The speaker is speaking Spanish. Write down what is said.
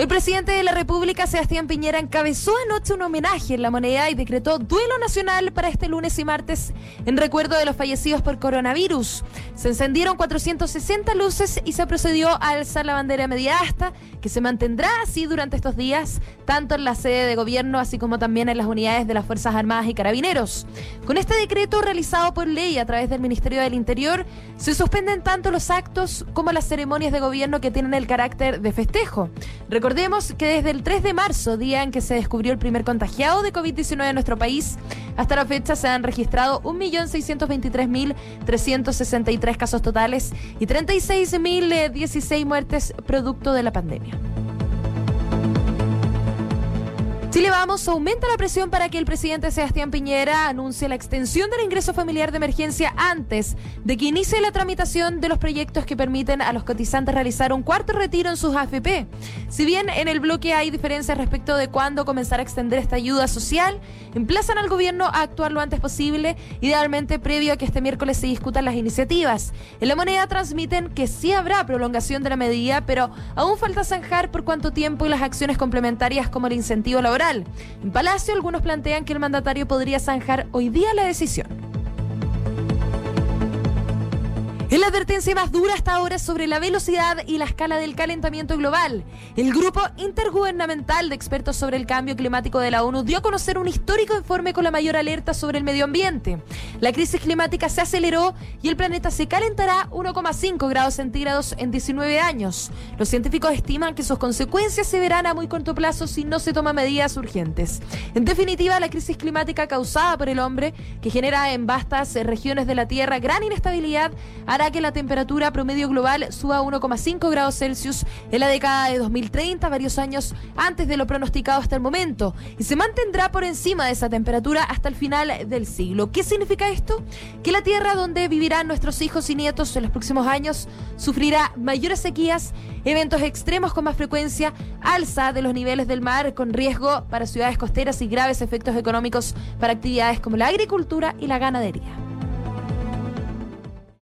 El presidente de la República, Sebastián Piñera, encabezó anoche un homenaje en la moneda y decretó duelo nacional para este lunes y martes en recuerdo de los fallecidos por coronavirus. Se encendieron 460 luces y se procedió a alzar la bandera media asta, que se mantendrá así durante estos días, tanto en la sede de gobierno así como también en las unidades de las Fuerzas Armadas y Carabineros. Con este decreto realizado por ley a través del Ministerio del Interior, se suspenden tanto los actos como las ceremonias de gobierno que tienen el carácter de festejo. Recordemos que desde el 3 de marzo, día en que se descubrió el primer contagiado de COVID-19 en nuestro país, hasta la fecha se han registrado 1.623.363 casos totales y 36.016 muertes producto de la pandemia. Chile Vamos aumenta la presión para que el presidente Sebastián Piñera anuncie la extensión del ingreso familiar de emergencia antes de que inicie la tramitación de los proyectos que permiten a los cotizantes realizar un cuarto retiro en sus AFP. Si bien en el bloque hay diferencias respecto de cuándo comenzar a extender esta ayuda social, emplazan al gobierno a actuar lo antes posible, idealmente previo a que este miércoles se discutan las iniciativas. En la moneda transmiten que sí habrá prolongación de la medida, pero aún falta zanjar por cuánto tiempo y las acciones complementarias como el incentivo laboral en Palacio, algunos plantean que el mandatario podría zanjar hoy día la decisión. Es la advertencia más dura hasta ahora sobre la velocidad y la escala del calentamiento global. El grupo intergubernamental de expertos sobre el cambio climático de la ONU dio a conocer un histórico informe con la mayor alerta sobre el medio ambiente. La crisis climática se aceleró y el planeta se calentará 1,5 grados centígrados en 19 años. Los científicos estiman que sus consecuencias se verán a muy corto plazo si no se toman medidas urgentes. En definitiva, la crisis climática causada por el hombre, que genera en vastas regiones de la Tierra gran inestabilidad, hará que la temperatura promedio global suba a 1,5 grados Celsius en la década de 2030, varios años antes de lo pronosticado hasta el momento, y se mantendrá por encima de esa temperatura hasta el final del siglo. ¿Qué significa esto? Que la tierra donde vivirán nuestros hijos y nietos en los próximos años sufrirá mayores sequías, eventos extremos con más frecuencia, alza de los niveles del mar con riesgo para ciudades costeras y graves efectos económicos para actividades como la agricultura y la ganadería.